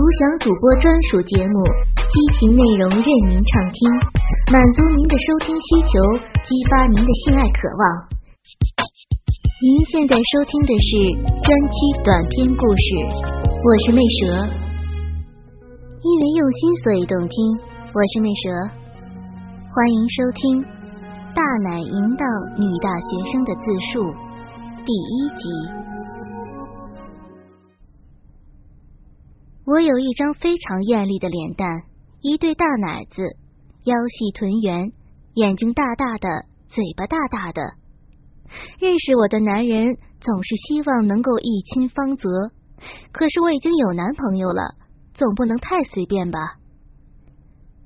独享主播专属节目，激情内容任您畅听，满足您的收听需求，激发您的性爱渴望。您现在收听的是专区短篇故事，我是魅蛇。因为用心，所以动听。我是魅蛇，欢迎收听《大奶淫荡女大学生的自述》第一集。我有一张非常艳丽的脸蛋，一对大奶子，腰细臀圆，眼睛大大的，嘴巴大大的。认识我的男人总是希望能够一亲芳泽，可是我已经有男朋友了，总不能太随便吧？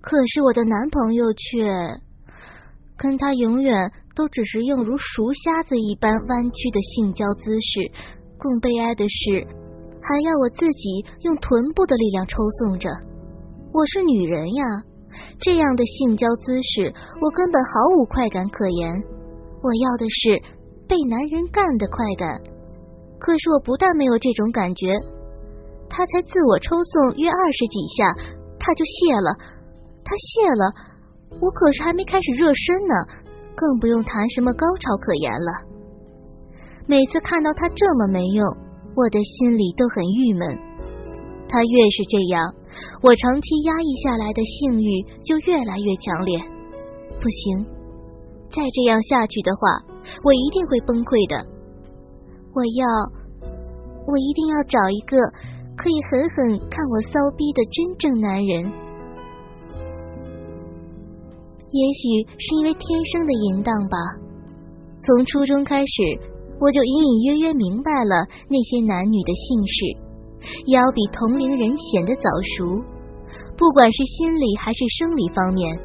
可是我的男朋友却跟他永远都只是用如熟瞎子一般弯曲的性交姿势。更悲哀的是。还要我自己用臀部的力量抽送着，我是女人呀，这样的性交姿势我根本毫无快感可言。我要的是被男人干的快感，可是我不但没有这种感觉，他才自我抽送约二十几下，他就泄了，他泄了，我可是还没开始热身呢，更不用谈什么高潮可言了。每次看到他这么没用。我的心里都很郁闷，他越是这样，我长期压抑下来的性欲就越来越强烈。不行，再这样下去的话，我一定会崩溃的。我要，我一定要找一个可以狠狠看我骚逼的真正男人。也许是因为天生的淫荡吧，从初中开始。我就隐隐约约明白了那些男女的姓氏，也要比同龄人显得早熟，不管是心理还是生理方面。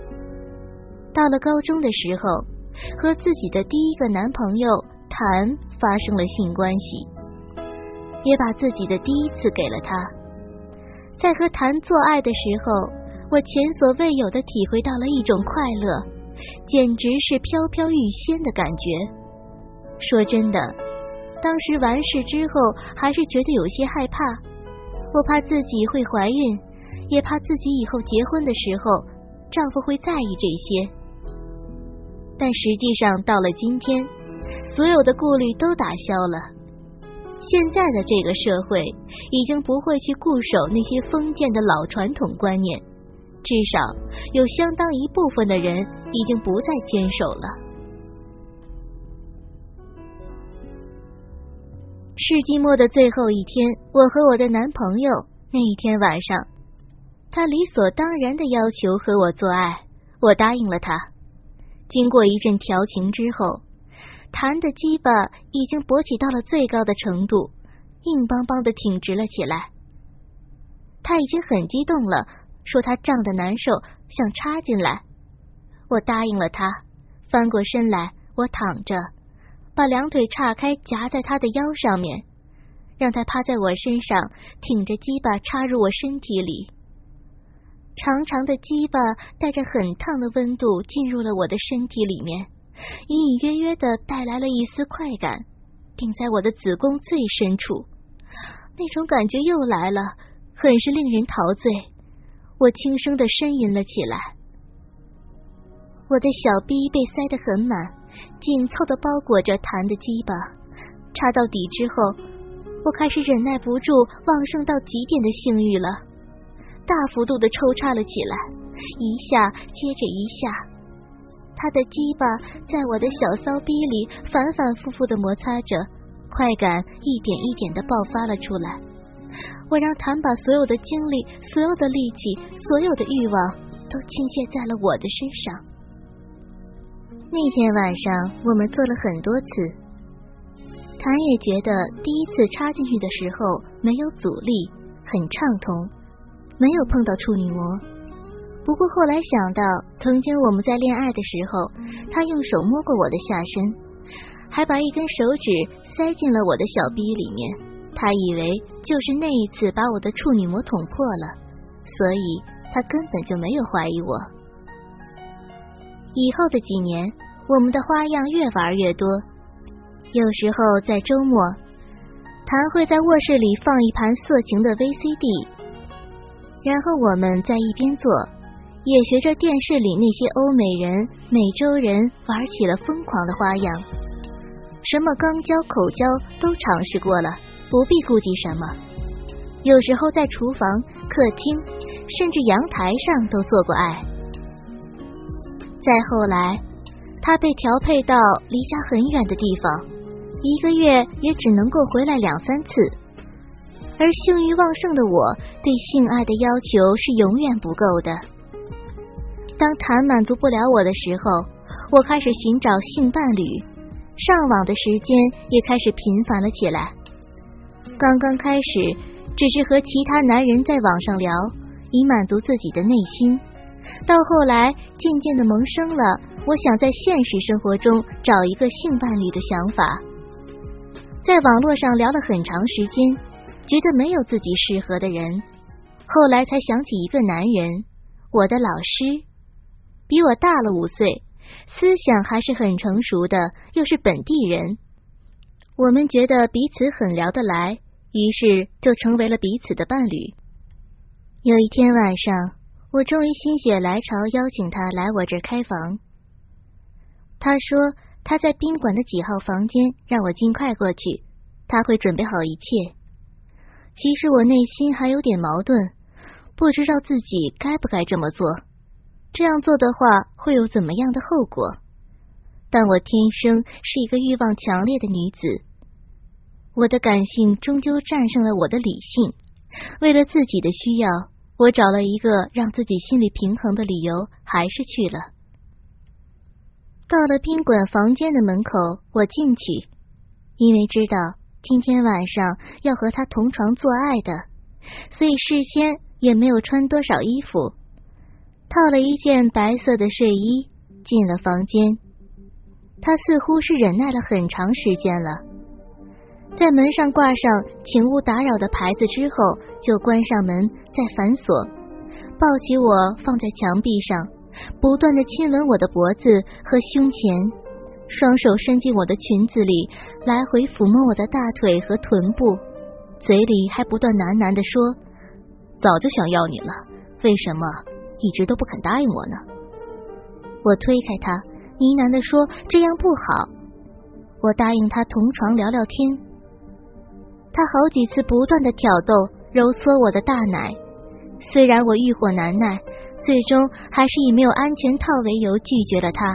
到了高中的时候，和自己的第一个男朋友谭发生了性关系，也把自己的第一次给了他。在和谭做爱的时候，我前所未有的体会到了一种快乐，简直是飘飘欲仙的感觉。说真的，当时完事之后，还是觉得有些害怕。我怕自己会怀孕，也怕自己以后结婚的时候，丈夫会在意这些。但实际上，到了今天，所有的顾虑都打消了。现在的这个社会，已经不会去固守那些封建的老传统观念，至少有相当一部分的人已经不再坚守了。世纪末的最后一天，我和我的男朋友那一天晚上，他理所当然的要求和我做爱，我答应了他。经过一阵调情之后，弹的鸡巴已经勃起到了最高的程度，硬邦邦的挺直了起来。他已经很激动了，说他胀得难受，想插进来。我答应了他，翻过身来，我躺着。把两腿岔开，夹在他的腰上面，让他趴在我身上，挺着鸡巴插入我身体里。长长的鸡巴带着很烫的温度进入了我的身体里面，隐隐约约的带来了一丝快感，并在我的子宫最深处，那种感觉又来了，很是令人陶醉。我轻声的呻吟了起来，我的小臂被塞得很满。紧凑的包裹着弹的鸡巴，插到底之后，我开始忍耐不住旺盛到极点的性欲了，大幅度的抽插了起来，一下接着一下，他的鸡巴在我的小骚逼里反反复复的摩擦着，快感一点一点的爆发了出来。我让谭把所有的精力、所有的力气、所有的欲望都倾泻在了我的身上。那天晚上，我们做了很多次，谭也觉得第一次插进去的时候没有阻力，很畅通，没有碰到处女膜。不过后来想到，曾经我们在恋爱的时候，他用手摸过我的下身，还把一根手指塞进了我的小逼里面，他以为就是那一次把我的处女膜捅破了，所以他根本就没有怀疑我。以后的几年，我们的花样越玩越多。有时候在周末，谭会在卧室里放一盘色情的 VCD，然后我们在一边做，也学着电视里那些欧美人、美洲人玩起了疯狂的花样，什么肛交、口交都尝试过了，不必顾忌什么。有时候在厨房、客厅，甚至阳台上都做过爱。再后来，他被调配到离家很远的地方，一个月也只能够回来两三次。而性欲旺盛的我，对性爱的要求是永远不够的。当谈满足不了我的时候，我开始寻找性伴侣，上网的时间也开始频繁了起来。刚刚开始，只是和其他男人在网上聊，以满足自己的内心；到后来，渐渐的萌生了我想在现实生活中找一个性伴侣的想法。在网络上聊了很长时间。觉得没有自己适合的人，后来才想起一个男人，我的老师，比我大了五岁，思想还是很成熟的，又是本地人。我们觉得彼此很聊得来，于是就成为了彼此的伴侣。有一天晚上，我终于心血来潮邀请他来我这儿开房。他说他在宾馆的几号房间，让我尽快过去，他会准备好一切。其实我内心还有点矛盾，不知道自己该不该这么做。这样做的话会有怎么样的后果？但我天生是一个欲望强烈的女子，我的感性终究战胜了我的理性。为了自己的需要，我找了一个让自己心里平衡的理由，还是去了。到了宾馆房间的门口，我进去，因为知道。今天晚上要和他同床做爱的，所以事先也没有穿多少衣服，套了一件白色的睡衣进了房间。他似乎是忍耐了很长时间了，在门上挂上“请勿打扰”的牌子之后，就关上门再反锁，抱起我放在墙壁上，不断的亲吻我的脖子和胸前。双手伸进我的裙子里，来回抚摸我的大腿和臀部，嘴里还不断喃喃的说：“早就想要你了，为什么一直都不肯答应我呢？”我推开他，呢喃的说：“这样不好。”我答应他同床聊聊天。他好几次不断的挑逗、揉搓我的大奶，虽然我欲火难耐，最终还是以没有安全套为由拒绝了他。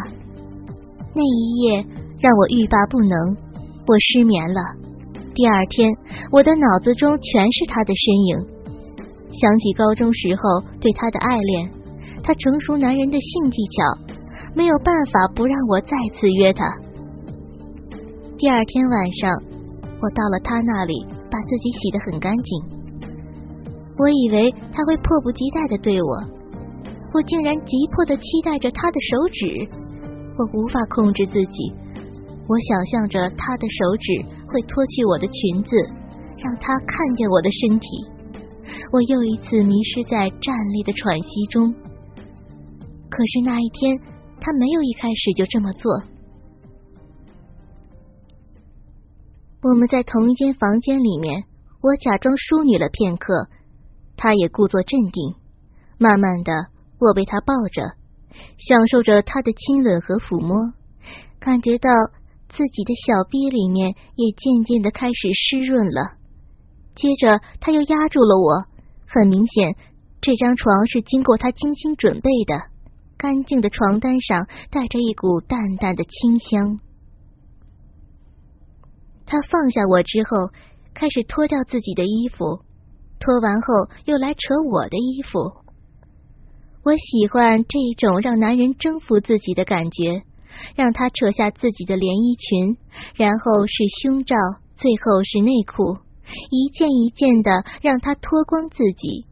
那一夜让我欲罢不能，我失眠了。第二天，我的脑子中全是他的身影，想起高中时候对他的爱恋，他成熟男人的性技巧，没有办法不让我再次约他。第二天晚上，我到了他那里，把自己洗得很干净。我以为他会迫不及待的对我，我竟然急迫的期待着他的手指。我无法控制自己，我想象着他的手指会脱去我的裙子，让他看见我的身体。我又一次迷失在站立的喘息中。可是那一天，他没有一开始就这么做。我们在同一间房间里面，我假装淑女了片刻，他也故作镇定。慢慢的，我被他抱着。享受着他的亲吻和抚摸，感觉到自己的小臂里面也渐渐的开始湿润了。接着他又压住了我，很明显，这张床是经过他精心准备的。干净的床单上带着一股淡淡的清香。他放下我之后，开始脱掉自己的衣服，脱完后又来扯我的衣服。我喜欢这种让男人征服自己的感觉，让他扯下自己的连衣裙，然后是胸罩，最后是内裤，一件一件的让他脱光自己。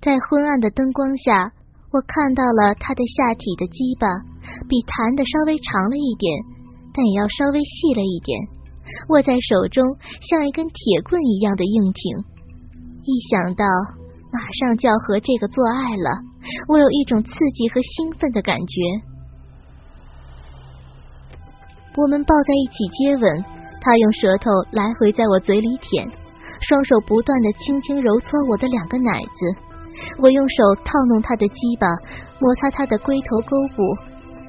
在昏暗的灯光下，我看到了他的下体的鸡巴，比弹的稍微长了一点，但也要稍微细了一点，握在手中像一根铁棍一样的硬挺。一想到。马上就要和这个做爱了，我有一种刺激和兴奋的感觉。我们抱在一起接吻，他用舌头来回在我嘴里舔，双手不断的轻轻揉搓我的两个奶子。我用手套弄他的鸡巴，摩擦他的龟头沟部，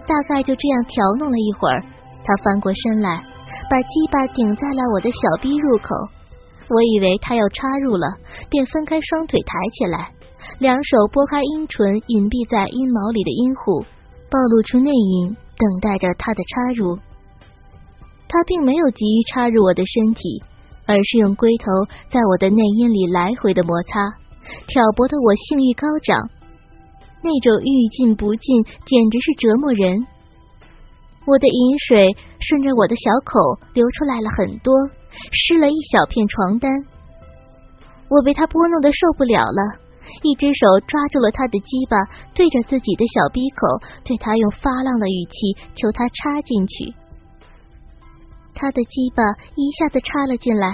大概就这样调弄了一会儿。他翻过身来，把鸡巴顶在了我的小逼入口。我以为他要插入了，便分开双腿抬起来，两手拨开阴唇隐蔽在阴毛里的阴户，暴露出内阴，等待着他的插入。他并没有急于插入我的身体，而是用龟头在我的内阴里来回的摩擦，挑拨的我性欲高涨，那种欲进不进，简直是折磨人。我的饮水顺着我的小口流出来了很多，湿了一小片床单。我被他拨弄的受不了了，一只手抓住了他的鸡巴，对着自己的小鼻口，对他用发浪的语气求他插进去。他的鸡巴一下子插了进来，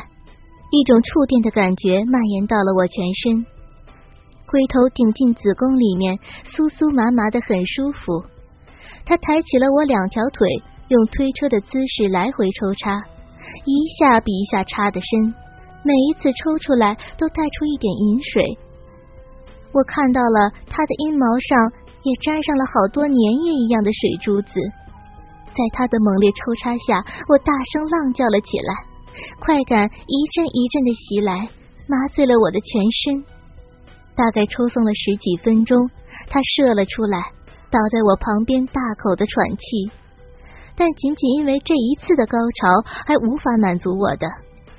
一种触电的感觉蔓延到了我全身，龟头顶进子宫里面，酥酥麻麻的，很舒服。他抬起了我两条腿，用推车的姿势来回抽插，一下比一下插的深，每一次抽出来都带出一点饮水。我看到了他的阴毛上也沾上了好多粘液一样的水珠子，在他的猛烈抽插下，我大声浪叫了起来，快感一阵一阵的袭来，麻醉了我的全身。大概抽送了十几分钟，他射了出来。倒在我旁边，大口的喘气，但仅仅因为这一次的高潮还无法满足我的。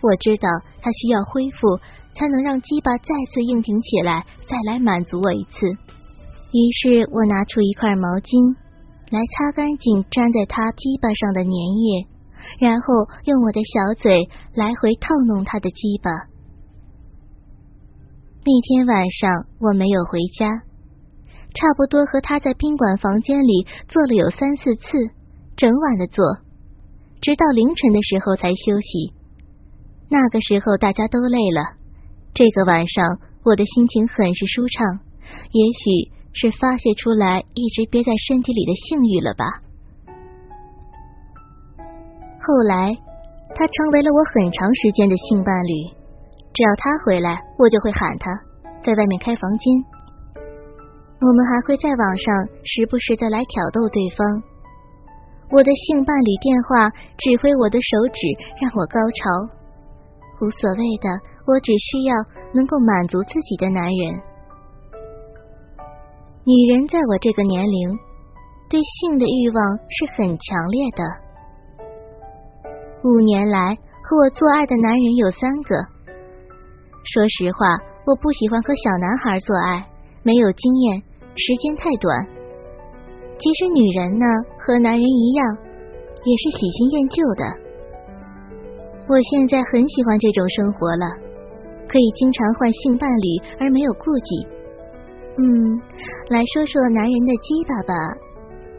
我知道他需要恢复，才能让鸡巴再次硬挺起来，再来满足我一次。于是我拿出一块毛巾来擦干净粘在他鸡巴上的粘液，然后用我的小嘴来回套弄他的鸡巴。那天晚上我没有回家。差不多和他在宾馆房间里做了有三四次，整晚的做，直到凌晨的时候才休息。那个时候大家都累了，这个晚上我的心情很是舒畅，也许是发泄出来一直憋在身体里的性欲了吧。后来他成为了我很长时间的性伴侣，只要他回来，我就会喊他，在外面开房间。我们还会在网上时不时的来挑逗对方。我的性伴侣电话指挥我的手指让我高潮，无所谓的，我只需要能够满足自己的男人。女人在我这个年龄对性的欲望是很强烈的。五年来和我做爱的男人有三个。说实话，我不喜欢和小男孩做爱，没有经验。时间太短，其实女人呢和男人一样，也是喜新厌旧的。我现在很喜欢这种生活了，可以经常换性伴侣而没有顾忌。嗯，来说说男人的鸡巴吧，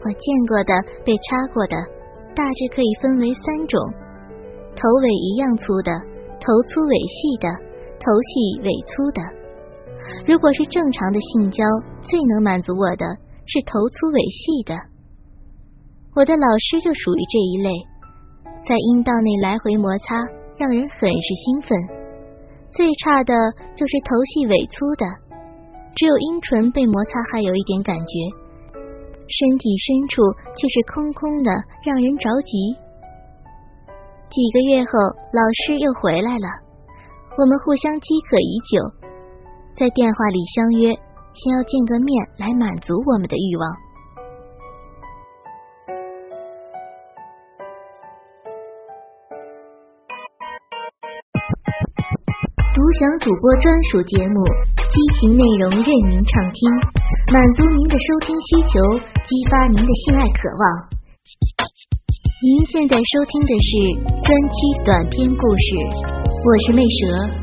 我见过的、被插过的，大致可以分为三种：头尾一样粗的，头粗尾细的，头细尾粗的。如果是正常的性交，最能满足我的是头粗尾细的。我的老师就属于这一类，在阴道内来回摩擦，让人很是兴奋。最差的就是头细尾粗的，只有阴唇被摩擦还有一点感觉，身体深处却是空空的，让人着急。几个月后，老师又回来了，我们互相饥渴已久。在电话里相约，先要见个面来满足我们的欲望。独享主播专属节目，激情内容任您畅听，满足您的收听需求，激发您的性爱渴望。您现在收听的是专区短篇故事，我是魅蛇。